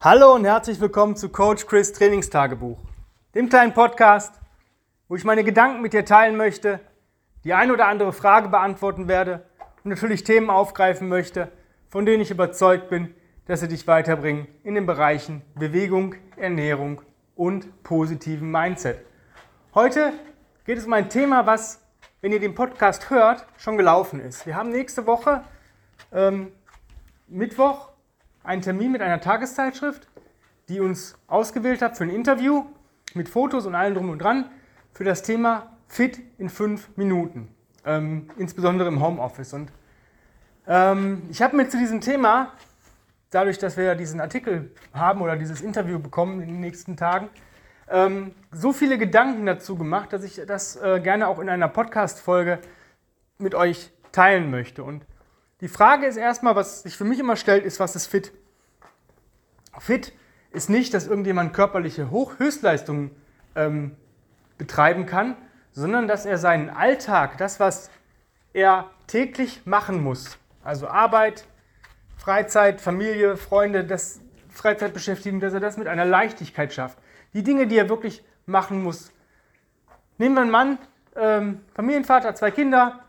Hallo und herzlich willkommen zu Coach Chris Trainingstagebuch, dem kleinen Podcast, wo ich meine Gedanken mit dir teilen möchte, die ein oder andere Frage beantworten werde und natürlich Themen aufgreifen möchte, von denen ich überzeugt bin, dass sie dich weiterbringen in den Bereichen Bewegung, Ernährung und positiven Mindset. Heute geht es um ein Thema, was, wenn ihr den Podcast hört, schon gelaufen ist. Wir haben nächste Woche ähm, Mittwoch einen Termin mit einer Tageszeitschrift, die uns ausgewählt hat für ein Interview mit Fotos und allem drum und dran für das Thema Fit in fünf Minuten, ähm, insbesondere im Homeoffice. Und ähm, ich habe mir zu diesem Thema, dadurch, dass wir ja diesen Artikel haben oder dieses Interview bekommen in den nächsten Tagen, ähm, so viele Gedanken dazu gemacht, dass ich das äh, gerne auch in einer Podcast-Folge mit euch teilen möchte. Und die Frage ist erstmal, was sich für mich immer stellt, ist, was ist fit? Fit ist nicht, dass irgendjemand körperliche Hoch Höchstleistungen ähm, betreiben kann, sondern dass er seinen Alltag, das, was er täglich machen muss, also Arbeit, Freizeit, Familie, Freunde, das Freizeitbeschäftigung, dass er das mit einer Leichtigkeit schafft. Die Dinge, die er wirklich machen muss. Nehmen wir einen Mann, ähm, Familienvater, zwei Kinder,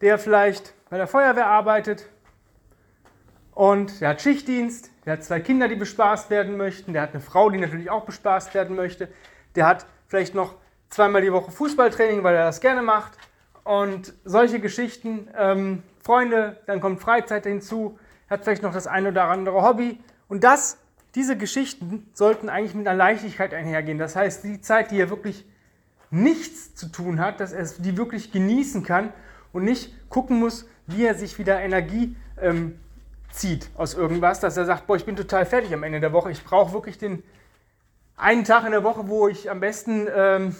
der vielleicht bei der Feuerwehr arbeitet und der hat Schichtdienst, der hat zwei Kinder, die bespaßt werden möchten, der hat eine Frau, die natürlich auch bespaßt werden möchte, der hat vielleicht noch zweimal die Woche Fußballtraining, weil er das gerne macht. Und solche Geschichten, ähm, Freunde, dann kommt Freizeit hinzu, hat vielleicht noch das eine oder andere Hobby. Und das, diese Geschichten sollten eigentlich mit einer Leichtigkeit einhergehen. Das heißt, die Zeit, die er wirklich nichts zu tun hat, dass er die wirklich genießen kann und nicht gucken muss, wie er sich wieder Energie ähm, zieht aus irgendwas, dass er sagt, boah, ich bin total fertig am Ende der Woche. Ich brauche wirklich den einen Tag in der Woche, wo ich am besten, ähm,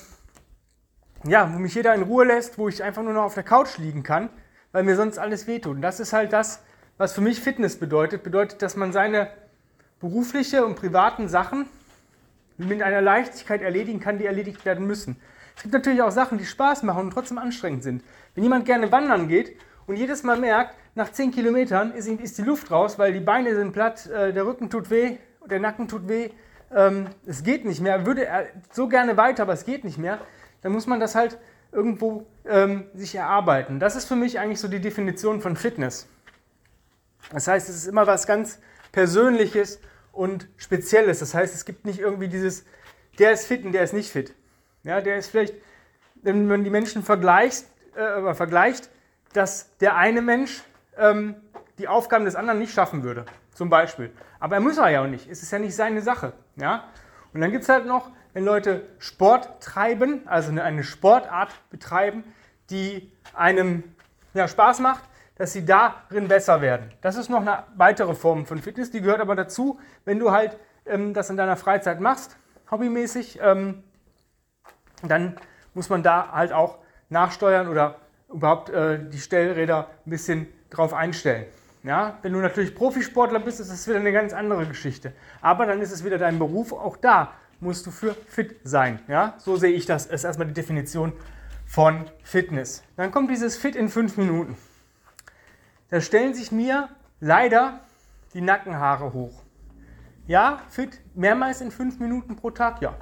ja, wo mich jeder in Ruhe lässt, wo ich einfach nur noch auf der Couch liegen kann, weil mir sonst alles wehtut. Und das ist halt das, was für mich Fitness bedeutet. Bedeutet, dass man seine berufliche und privaten Sachen mit einer Leichtigkeit erledigen kann, die erledigt werden müssen. Es gibt natürlich auch Sachen, die Spaß machen und trotzdem anstrengend sind. Wenn jemand gerne wandern geht und jedes Mal merkt, nach 10 Kilometern ist, ist die Luft raus, weil die Beine sind platt, äh, der Rücken tut weh, der Nacken tut weh, ähm, es geht nicht mehr, würde er so gerne weiter, aber es geht nicht mehr, dann muss man das halt irgendwo ähm, sich erarbeiten. Das ist für mich eigentlich so die Definition von Fitness. Das heißt, es ist immer was ganz Persönliches und Spezielles. Das heißt, es gibt nicht irgendwie dieses, der ist fit und der ist nicht fit. Ja, der ist vielleicht, wenn man die Menschen vergleicht, äh, vergleicht, dass der eine Mensch ähm, die Aufgaben des anderen nicht schaffen würde, zum Beispiel. Aber er muss er ja auch nicht. Es ist ja nicht seine Sache. Ja? Und dann gibt es halt noch, wenn Leute Sport treiben, also eine Sportart betreiben, die einem ja, Spaß macht, dass sie darin besser werden. Das ist noch eine weitere Form von Fitness, die gehört aber dazu, wenn du halt ähm, das in deiner Freizeit machst, hobbymäßig, ähm, dann muss man da halt auch nachsteuern oder überhaupt äh, die Stellräder ein bisschen drauf einstellen. Ja, wenn du natürlich Profisportler bist, ist das wieder eine ganz andere Geschichte. Aber dann ist es wieder dein Beruf. Auch da musst du für fit sein. Ja, so sehe ich das. Das ist erstmal die Definition von Fitness. Dann kommt dieses Fit in fünf Minuten. Da stellen sich mir leider die Nackenhaare hoch. Ja, fit mehrmals in fünf Minuten pro Tag, ja.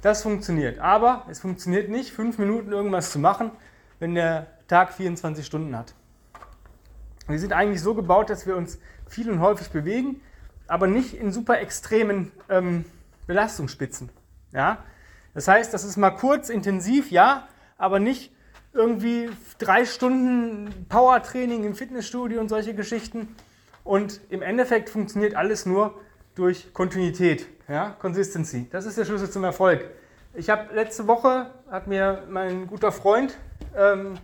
Das funktioniert. Aber es funktioniert nicht, fünf Minuten irgendwas zu machen, wenn der Tag 24 Stunden hat. Wir sind eigentlich so gebaut, dass wir uns viel und häufig bewegen, aber nicht in super extremen ähm, Belastungsspitzen. Ja? Das heißt, das ist mal kurz, intensiv, ja, aber nicht irgendwie drei Stunden Powertraining im Fitnessstudio und solche Geschichten. Und im Endeffekt funktioniert alles nur durch Kontinuität, ja, Consistency. Das ist der Schlüssel zum Erfolg. Ich habe letzte Woche, hat mir mein guter Freund ähm,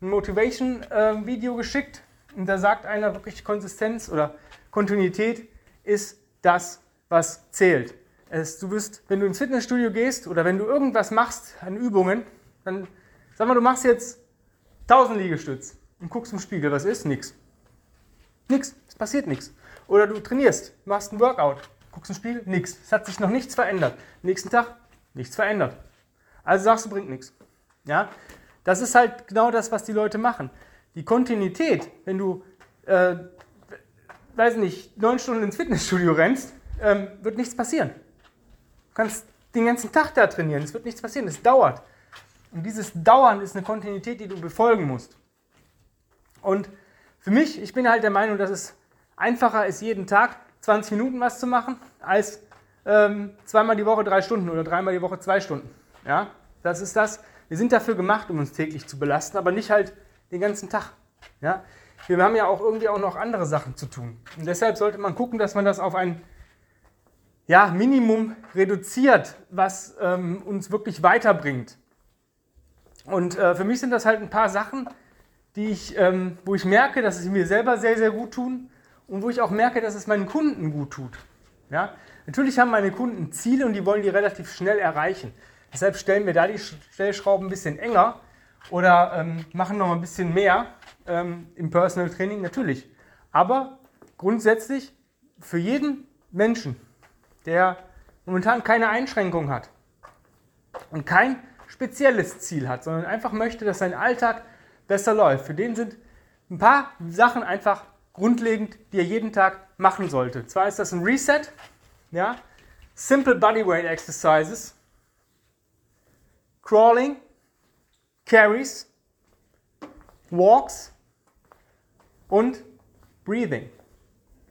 ein Motivation-Video ähm, geschickt und da sagt einer wirklich Konsistenz oder Kontinuität ist das, was zählt. Es, du wirst, wenn du ins Fitnessstudio gehst oder wenn du irgendwas machst an Übungen, dann sag mal, du machst jetzt 1000 Liegestütz und guckst im Spiegel, was ist? Nix. Nix, es passiert nichts. Oder du trainierst, machst ein Workout, guckst im Spiegel, nichts. Es hat sich noch nichts verändert. Nächsten Tag, nichts verändert. Also sagst du, bringt nichts. Ja? Das ist halt genau das, was die Leute machen. Die Kontinuität, wenn du, äh, weiß nicht, neun Stunden ins Fitnessstudio rennst, ähm, wird nichts passieren. Du kannst den ganzen Tag da trainieren, es wird nichts passieren, es dauert. Und dieses Dauern ist eine Kontinuität, die du befolgen musst. Und für mich, ich bin halt der Meinung, dass es einfacher ist, jeden Tag 20 Minuten was zu machen, als ähm, zweimal die Woche drei Stunden oder dreimal die Woche zwei Stunden. Ja, das ist das. Wir sind dafür gemacht, um uns täglich zu belasten, aber nicht halt den ganzen Tag. Ja, wir haben ja auch irgendwie auch noch andere Sachen zu tun. Und deshalb sollte man gucken, dass man das auf ein ja, Minimum reduziert, was ähm, uns wirklich weiterbringt. Und äh, für mich sind das halt ein paar Sachen, die ich, ähm, wo ich merke, dass es mir selber sehr, sehr gut tun und wo ich auch merke, dass es meinen Kunden gut tut. Ja? Natürlich haben meine Kunden Ziele und die wollen die relativ schnell erreichen. Deshalb stellen wir da die Stellschrauben ein bisschen enger oder ähm, machen noch ein bisschen mehr ähm, im Personal Training, natürlich. Aber grundsätzlich für jeden Menschen, der momentan keine Einschränkung hat und kein spezielles Ziel hat, sondern einfach möchte, dass sein Alltag besser läuft. Für den sind ein paar Sachen einfach grundlegend, die er jeden Tag machen sollte. Zwar ist das ein Reset, ja, Simple Bodyweight Exercises, Crawling, Carries, Walks und Breathing.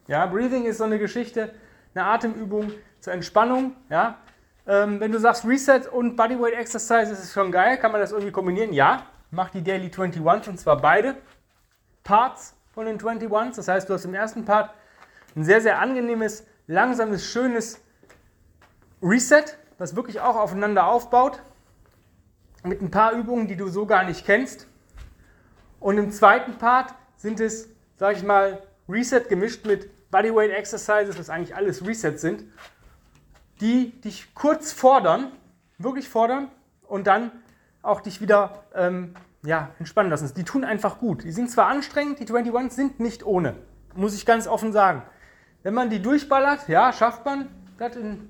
Ja, Breathing ist so eine Geschichte, eine Atemübung zur Entspannung. Ja, ähm, wenn du sagst Reset und Bodyweight Exercise, ist es schon geil. Kann man das irgendwie kombinieren? Ja. Mach die Daily 21 und zwar beide Parts von den 21. Das heißt, du hast im ersten Part ein sehr, sehr angenehmes, langsames, schönes Reset, das wirklich auch aufeinander aufbaut. Mit ein paar Übungen, die du so gar nicht kennst. Und im zweiten Part sind es, sag ich mal, Reset gemischt mit Bodyweight Exercises, was eigentlich alles Resets sind die dich kurz fordern, wirklich fordern und dann auch dich wieder ähm, ja, entspannen lassen. Die tun einfach gut. Die sind zwar anstrengend, die 21 sind nicht ohne, muss ich ganz offen sagen. Wenn man die durchballert, ja, schafft man das in,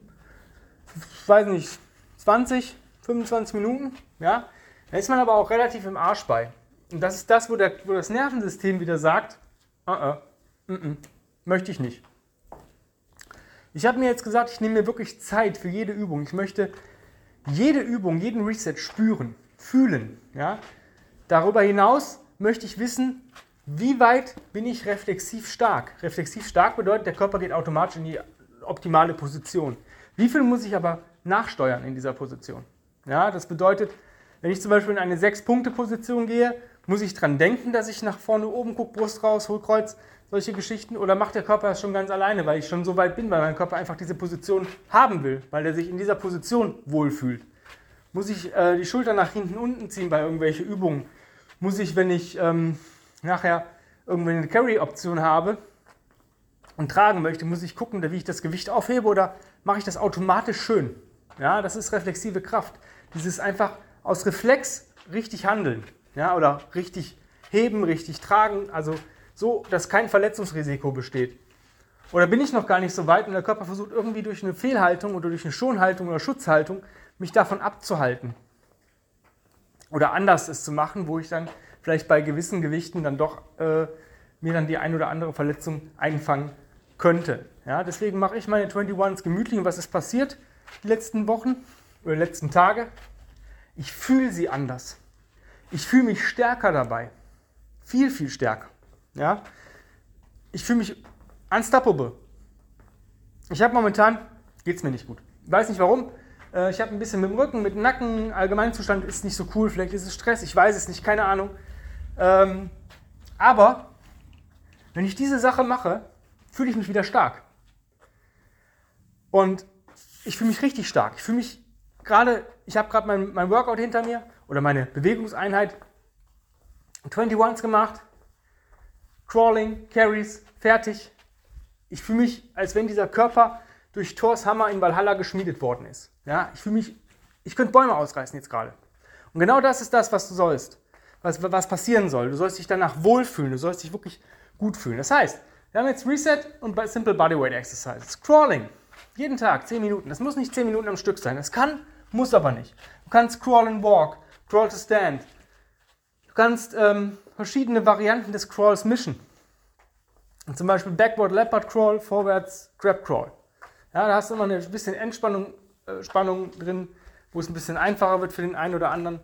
weiß nicht, 20, 25 Minuten, ja, dann ist man aber auch relativ im Arsch bei. Und das ist das, wo, der, wo das Nervensystem wieder sagt, uh -uh, -mm, möchte ich nicht. Ich habe mir jetzt gesagt, ich nehme mir wirklich Zeit für jede Übung. Ich möchte jede Übung, jeden Reset spüren, fühlen. Ja? Darüber hinaus möchte ich wissen, wie weit bin ich reflexiv stark. Reflexiv stark bedeutet, der Körper geht automatisch in die optimale Position. Wie viel muss ich aber nachsteuern in dieser Position? Ja, das bedeutet, wenn ich zum Beispiel in eine 6-Punkte-Position gehe, muss ich dran denken, dass ich nach vorne oben gucke, Brust raus, Hohlkreuz, solche Geschichten? Oder macht der Körper das schon ganz alleine, weil ich schon so weit bin, weil mein Körper einfach diese Position haben will, weil er sich in dieser Position wohlfühlt? Muss ich äh, die Schulter nach hinten unten ziehen bei irgendwelchen Übungen? Muss ich, wenn ich ähm, nachher irgendwie eine Carry-Option habe und tragen möchte, muss ich gucken, wie ich das Gewicht aufhebe oder mache ich das automatisch schön? Ja, das ist reflexive Kraft. Dieses einfach aus Reflex richtig handeln. Ja, oder richtig heben, richtig tragen. Also so, dass kein Verletzungsrisiko besteht. Oder bin ich noch gar nicht so weit und der Körper versucht irgendwie durch eine Fehlhaltung oder durch eine Schonhaltung oder Schutzhaltung mich davon abzuhalten. Oder anders es zu machen, wo ich dann vielleicht bei gewissen Gewichten dann doch äh, mir dann die ein oder andere Verletzung einfangen könnte. Ja, deswegen mache ich meine 21s gemütlich. Und was ist passiert die letzten Wochen oder letzten Tage? Ich fühle sie anders. Ich fühle mich stärker dabei. Viel, viel stärker. Ja? Ich fühle mich unstoppable. Ich habe momentan, geht es mir nicht gut. Ich weiß nicht warum. Äh, ich habe ein bisschen mit dem Rücken, mit dem Nacken, Allgemeinzustand ist nicht so cool. Vielleicht ist es Stress, ich weiß es nicht, keine Ahnung. Ähm, aber wenn ich diese Sache mache, fühle ich mich wieder stark. Und ich fühle mich richtig stark. Ich fühle mich gerade, ich habe gerade mein, mein Workout hinter mir oder meine Bewegungseinheit 21s gemacht. Crawling, Carries, fertig. Ich fühle mich, als wenn dieser Körper durch Thors Hammer in Valhalla geschmiedet worden ist. Ja, ich fühle mich, ich könnte Bäume ausreißen jetzt gerade. Und genau das ist das, was du sollst, was, was passieren soll. Du sollst dich danach wohlfühlen, du sollst dich wirklich gut fühlen. Das heißt, wir haben jetzt Reset und Simple Bodyweight Exercises. Crawling, jeden Tag 10 Minuten. Das muss nicht 10 Minuten am Stück sein. Das kann, muss aber nicht. Du kannst Crawl and Walk, Crawl to Stand. Du kannst ähm, verschiedene Varianten des Crawls mischen. zum Beispiel Backward Leopard Crawl, vorwärts Grab Crawl. Ja, da hast du immer eine bisschen Entspannung äh, Spannung drin, wo es ein bisschen einfacher wird für den einen oder anderen.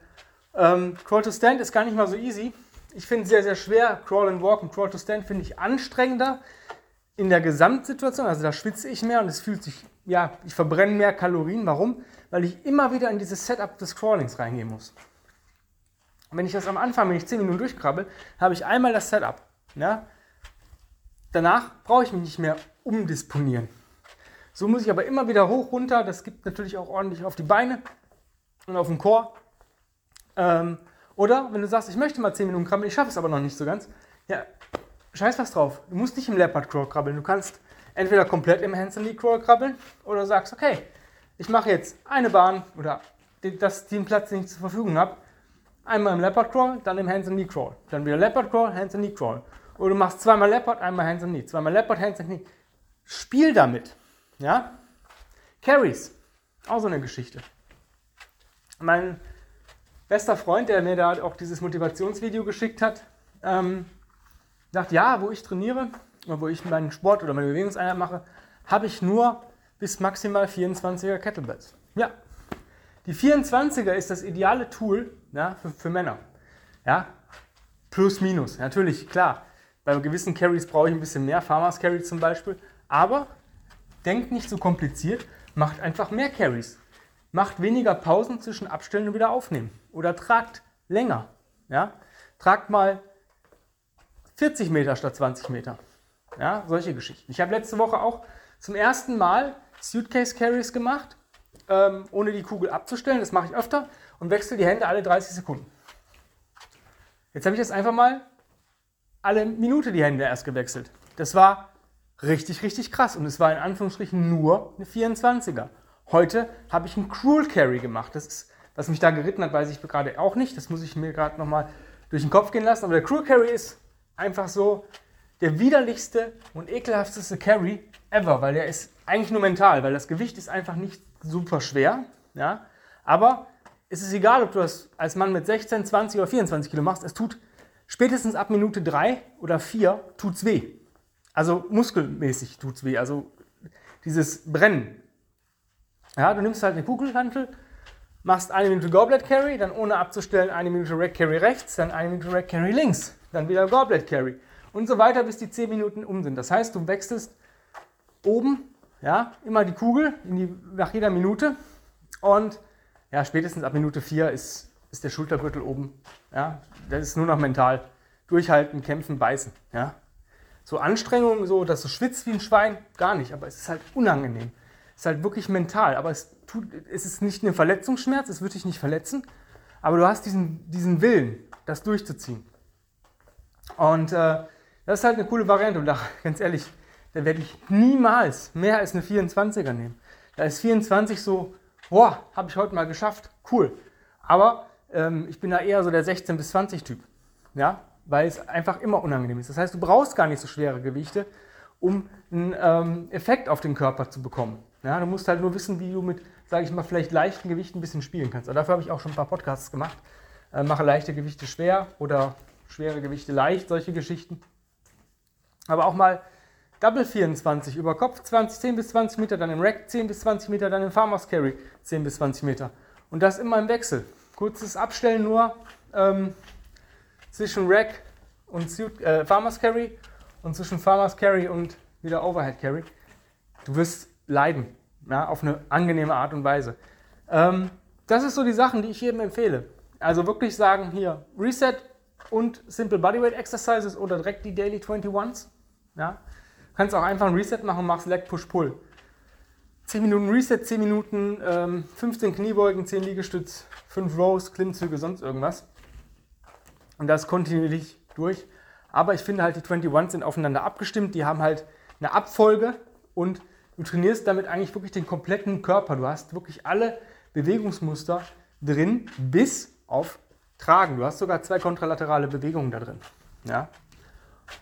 Ähm, Crawl to Stand ist gar nicht mal so easy. Ich finde es sehr, sehr schwer. Crawl and Walk und Crawl to Stand finde ich anstrengender in der Gesamtsituation. Also da schwitze ich mehr und es fühlt sich, ja, ich verbrenne mehr Kalorien. Warum? Weil ich immer wieder in dieses Setup des Crawlings reingehen muss. Und wenn ich das am Anfang, wenn ich 10 Minuten durchkrabbel, habe ich einmal das Setup. Ja? Danach brauche ich mich nicht mehr umdisponieren. So muss ich aber immer wieder hoch, runter. Das gibt natürlich auch ordentlich auf die Beine und auf den Chor. Ähm, oder wenn du sagst, ich möchte mal 10 Minuten krabbeln, ich schaffe es aber noch nicht so ganz. Ja, scheiß was drauf. Du musst nicht im Leopard Crawl krabbeln. Du kannst entweder komplett im Hands Knee Crawl krabbeln oder sagst, okay, ich mache jetzt eine Bahn oder das, den Platz, den ich zur Verfügung habe, einmal im Leopard Crawl, dann im Hands and Knee Crawl. Dann wieder Leopard Crawl, Hands and Knee Crawl. Oder du machst zweimal Leopard, einmal Hands and Knee. Zweimal Leopard, Hands and Knee. Spiel damit. Ja? Carries. Auch so eine Geschichte. Mein bester Freund, der mir da auch dieses Motivationsvideo geschickt hat, ähm, sagt, ja, wo ich trainiere, oder wo ich meinen Sport oder meine Bewegungseinheit mache, habe ich nur bis maximal 24er Kettlebells. Ja, die 24er ist das ideale Tool ja, für, für Männer. Ja, plus minus. Natürlich, klar, bei gewissen Carries brauche ich ein bisschen mehr, Farmers Carry zum Beispiel, aber denkt nicht so kompliziert, macht einfach mehr Carries. Macht weniger Pausen zwischen Abstellen und wieder aufnehmen. Oder tragt länger. Ja? Tragt mal 40 Meter statt 20 Meter. Ja, solche Geschichten. Ich habe letzte Woche auch zum ersten Mal Suitcase Carries gemacht, ähm, ohne die Kugel abzustellen. Das mache ich öfter und wechsle die Hände alle 30 Sekunden. Jetzt habe ich das einfach mal alle Minute die Hände erst gewechselt. Das war richtig, richtig krass und es war in Anführungsstrichen nur eine 24er. Heute habe ich einen Cruel Carry gemacht. Das ist, was mich da geritten hat, weiß ich gerade auch nicht. Das muss ich mir gerade nochmal durch den Kopf gehen lassen. Aber der Cruel Carry ist einfach so der widerlichste und ekelhafteste Carry ever, weil der ist eigentlich nur mental, weil das Gewicht ist einfach nicht super schwer. Ja? Aber es ist egal, ob du das als Mann mit 16, 20 oder 24 Kilo machst, es tut spätestens ab Minute 3 oder 4 tut's weh. Also muskelmäßig tut's weh, also dieses Brennen. Ja, du nimmst halt eine Kugelhantel, machst eine Minute Goblet Carry, dann ohne abzustellen eine Minute Rack Carry rechts, dann eine Minute Rack Carry links, dann wieder Goblet Carry und so weiter, bis die 10 Minuten um sind. Das heißt, du wechselst oben ja, immer die Kugel die, nach jeder Minute und ja, spätestens ab Minute 4 ist, ist der Schultergürtel oben. Ja, das ist nur noch mental. Durchhalten, kämpfen, beißen. Ja. So Anstrengungen, so, dass du schwitzt wie ein Schwein, gar nicht. Aber es ist halt unangenehm. Es ist halt wirklich mental. Aber es, tut, es ist nicht ein Verletzungsschmerz, es wird dich nicht verletzen. Aber du hast diesen, diesen Willen, das durchzuziehen. Und äh, das ist halt eine coole Variante. Und da, ganz ehrlich, da werde ich niemals mehr als eine 24er nehmen. Da ist 24 so, boah, habe ich heute mal geschafft, cool. Aber ähm, ich bin da eher so der 16 bis 20 Typ, ja, weil es einfach immer unangenehm ist. Das heißt, du brauchst gar nicht so schwere Gewichte, um einen ähm, Effekt auf den Körper zu bekommen. Ja, du musst halt nur wissen, wie du mit, sage ich mal, vielleicht leichten Gewichten ein bisschen spielen kannst. Aber dafür habe ich auch schon ein paar Podcasts gemacht. Äh, mache leichte Gewichte schwer oder schwere Gewichte leicht, solche Geschichten. Aber auch mal Double 24 über Kopf 20, 10 bis 20 Meter, dann im Rack 10 bis 20 Meter, dann im Farmers Carry 10 bis 20 Meter. Und das immer im Wechsel. Kurzes Abstellen nur ähm, zwischen Rack und Suit, äh, Farmers Carry und zwischen Farmers Carry und wieder Overhead Carry. Du wirst leiden, ja, auf eine angenehme Art und Weise. Ähm, das ist so die Sachen, die ich jedem empfehle. Also wirklich sagen hier Reset und Simple Bodyweight Exercises oder direkt die Daily 21s. Ja. Kannst auch einfach ein Reset machen und machst Leg Push Pull. 10 Minuten Reset, 10 Minuten, ähm, 15 Kniebeugen, 10 Liegestütz, 5 Rows, Klimmzüge, sonst irgendwas. Und das kontinuierlich durch. Aber ich finde halt, die 21 sind aufeinander abgestimmt. Die haben halt eine Abfolge und du trainierst damit eigentlich wirklich den kompletten Körper. Du hast wirklich alle Bewegungsmuster drin, bis auf Tragen. Du hast sogar zwei kontralaterale Bewegungen da drin. Ja?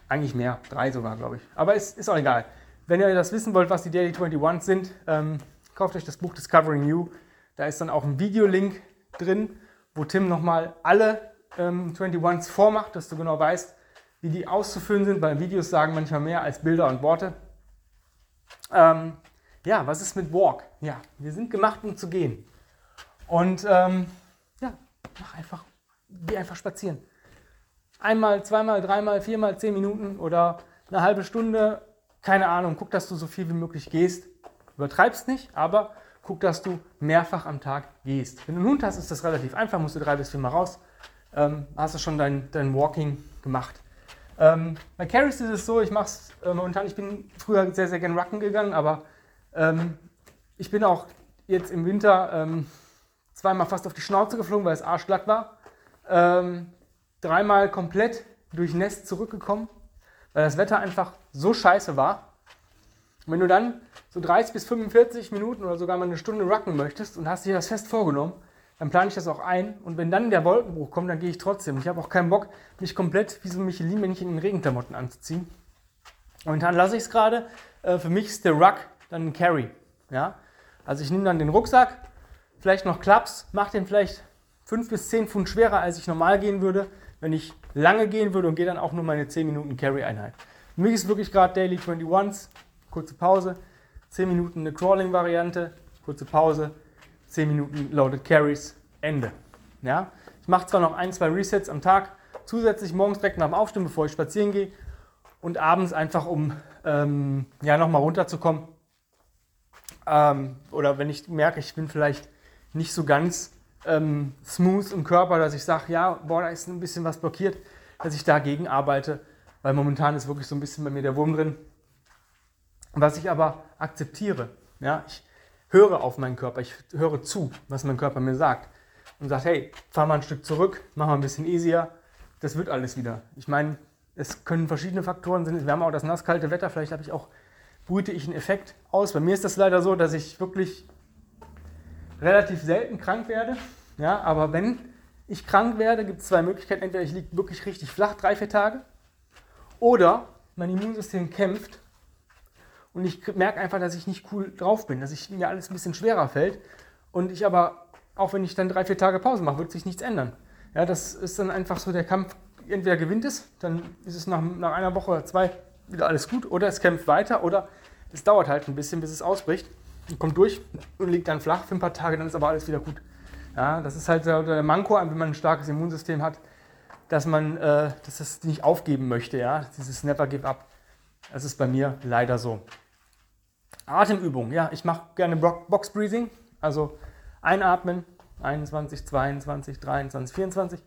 Eigentlich mehr, drei sogar, glaube ich. Aber ist, ist auch egal. Wenn ihr das wissen wollt, was die Daily 21 sind, ähm, kauft euch das Buch Discovering You. Da ist dann auch ein Videolink drin, wo Tim nochmal alle ähm, 21s vormacht, dass du genau weißt, wie die auszufüllen sind, weil Videos sagen manchmal mehr als Bilder und Worte. Ähm, ja, was ist mit Walk? Ja, wir sind gemacht, um zu gehen. Und ähm, ja, mach einfach, geh einfach spazieren. Einmal, zweimal, dreimal, viermal, zehn Minuten oder eine halbe Stunde, keine Ahnung, guck, dass du so viel wie möglich gehst. Übertreibst nicht, aber guck, dass du mehrfach am Tag gehst. Wenn du einen Hund hast, ist das relativ einfach, musst du drei bis viermal raus. Ähm, hast du schon dein, dein Walking gemacht. Ähm, bei Carries ist es so, ich mache es äh, momentan, ich bin früher sehr, sehr gern Rucken gegangen, aber ähm, ich bin auch jetzt im Winter ähm, zweimal fast auf die Schnauze geflogen, weil es arschglatt war. Ähm, dreimal komplett durchnässt zurückgekommen, weil das Wetter einfach so scheiße war. Und wenn du dann so 30 bis 45 Minuten oder sogar mal eine Stunde rucken möchtest und hast dir das fest vorgenommen, dann plane ich das auch ein. Und wenn dann der Wolkenbruch kommt, dann gehe ich trotzdem. Ich habe auch keinen Bock, mich komplett wie so ein Michelin-Männchen in Regenklamotten anzuziehen. Momentan lasse ich es gerade. Äh, für mich ist der Ruck dann ein Carry. Ja? Also ich nehme dann den Rucksack, vielleicht noch Klaps, mache den vielleicht 5 bis 10 Pfund schwerer, als ich normal gehen würde, wenn ich lange gehen würde und gehe dann auch nur meine 10 Minuten Carry-Einheit. Für mich ist wirklich gerade Daily 21s, kurze Pause, 10 Minuten eine Crawling-Variante, kurze Pause, 10 Minuten Loaded Carries, Ende. Ja? Ich mache zwar noch ein, zwei Resets am Tag, zusätzlich morgens direkt nach dem Aufstehen, bevor ich spazieren gehe und abends einfach, um ähm, ja, nochmal runterzukommen. Ähm, oder wenn ich merke, ich bin vielleicht nicht so ganz ähm, smooth im Körper, dass ich sage, ja, boah, da ist ein bisschen was blockiert, dass ich dagegen arbeite, weil momentan ist wirklich so ein bisschen bei mir der Wurm drin. Was ich aber akzeptiere. Ja, ich höre auf meinen Körper, ich höre zu, was mein Körper mir sagt. Und sagt, hey, fahr mal ein Stück zurück, mach mal ein bisschen easier, das wird alles wieder. Ich meine, es können verschiedene Faktoren sein. Wir haben auch das nasskalte Wetter, vielleicht habe ich auch, brüte ich einen Effekt aus. Bei mir ist das leider so, dass ich wirklich relativ selten krank werde. Ja, aber wenn ich krank werde, gibt es zwei Möglichkeiten. Entweder ich liege wirklich richtig flach, drei, vier Tage, oder mein Immunsystem kämpft und ich merke einfach, dass ich nicht cool drauf bin, dass ich, mir alles ein bisschen schwerer fällt und ich aber, auch wenn ich dann drei, vier Tage Pause mache, wird sich nichts ändern. Ja, das ist dann einfach so der Kampf, entweder gewinnt es, dann ist es nach, nach einer Woche oder zwei wieder alles gut, oder es kämpft weiter, oder es dauert halt ein bisschen, bis es ausbricht kommt durch und liegt dann flach für ein paar Tage, dann ist aber alles wieder gut. Ja, das ist halt der Manko, wenn man ein starkes Immunsystem hat, dass man äh, dass das nicht aufgeben möchte, ja, dieses Never Give Up. Das ist bei mir leider so. Atemübung, ja, ich mache gerne Box Breathing, also einatmen, 21, 22, 23, 24,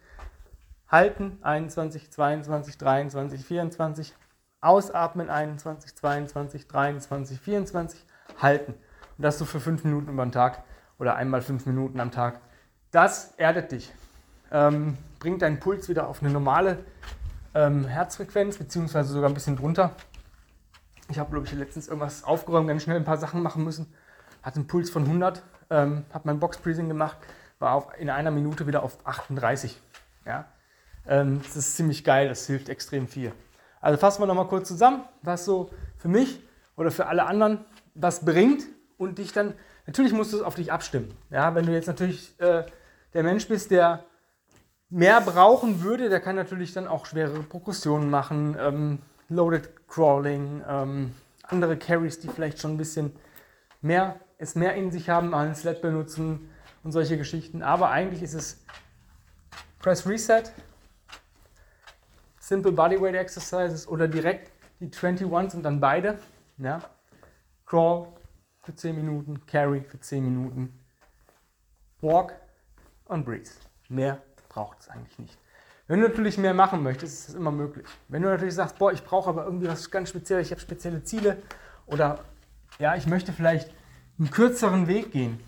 halten, 21, 22, 23, 24, ausatmen, 21, 22, 23, 24, halten. Und das so für fünf Minuten über den Tag oder einmal fünf Minuten am Tag. Das erdet dich, ähm, bringt deinen Puls wieder auf eine normale ähm, Herzfrequenz, beziehungsweise sogar ein bisschen drunter. Ich habe, glaube ich, letztens irgendwas aufgeräumt, ganz schnell ein paar Sachen machen müssen. Hatte einen Puls von 100, ähm, habe mein Box-Breathing gemacht, war auf, in einer Minute wieder auf 38. Ja? Ähm, das ist ziemlich geil, das hilft extrem viel. Also fassen wir nochmal kurz zusammen, was so für mich oder für alle anderen was bringt und dich dann, natürlich musst du es auf dich abstimmen. Ja? Wenn du jetzt natürlich äh, der Mensch bist, der mehr brauchen würde, der kann natürlich dann auch schwerere Progressionen machen, ähm, Loaded Crawling, ähm, andere Carries, die vielleicht schon ein bisschen mehr, es mehr in sich haben, mal ein Sled benutzen und solche Geschichten. Aber eigentlich ist es Press Reset, Simple Bodyweight Exercises oder direkt die 21s und dann beide. Ja? Crawl für 10 Minuten, Carry für 10 Minuten, Walk und Breathe. Mehr braucht es eigentlich nicht. Wenn du natürlich mehr machen möchtest, ist das immer möglich. Wenn du natürlich sagst, boah, ich brauche aber irgendwie was ganz Spezielles, ich habe spezielle Ziele oder ja, ich möchte vielleicht einen kürzeren Weg gehen,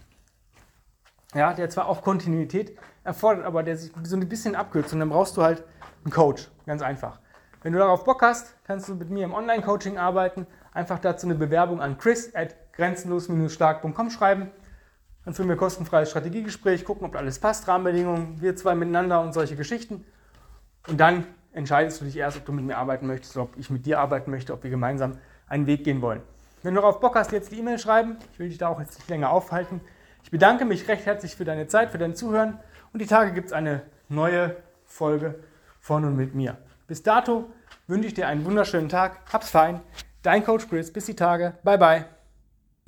ja, der zwar auch Kontinuität erfordert, aber der sich so ein bisschen abkürzt und dann brauchst du halt einen Coach, ganz einfach. Wenn du darauf Bock hast, kannst du mit mir im Online-Coaching arbeiten. Einfach dazu eine Bewerbung an chris at grenzenlos-stark.com schreiben. Dann führen wir kostenfreies Strategiegespräch, gucken, ob alles passt, Rahmenbedingungen, wir zwei miteinander und solche Geschichten. Und dann entscheidest du dich erst, ob du mit mir arbeiten möchtest ob ich mit dir arbeiten möchte, ob wir gemeinsam einen Weg gehen wollen. Wenn du darauf Bock hast, jetzt die E-Mail schreiben. Ich will dich da auch jetzt nicht länger aufhalten. Ich bedanke mich recht herzlich für deine Zeit, für dein Zuhören. Und die Tage gibt es eine neue Folge von und mit mir. Bis dato wünsche ich dir einen wunderschönen Tag. Hab's fein. Dein Coach Chris. Bis die Tage. Bye, bye.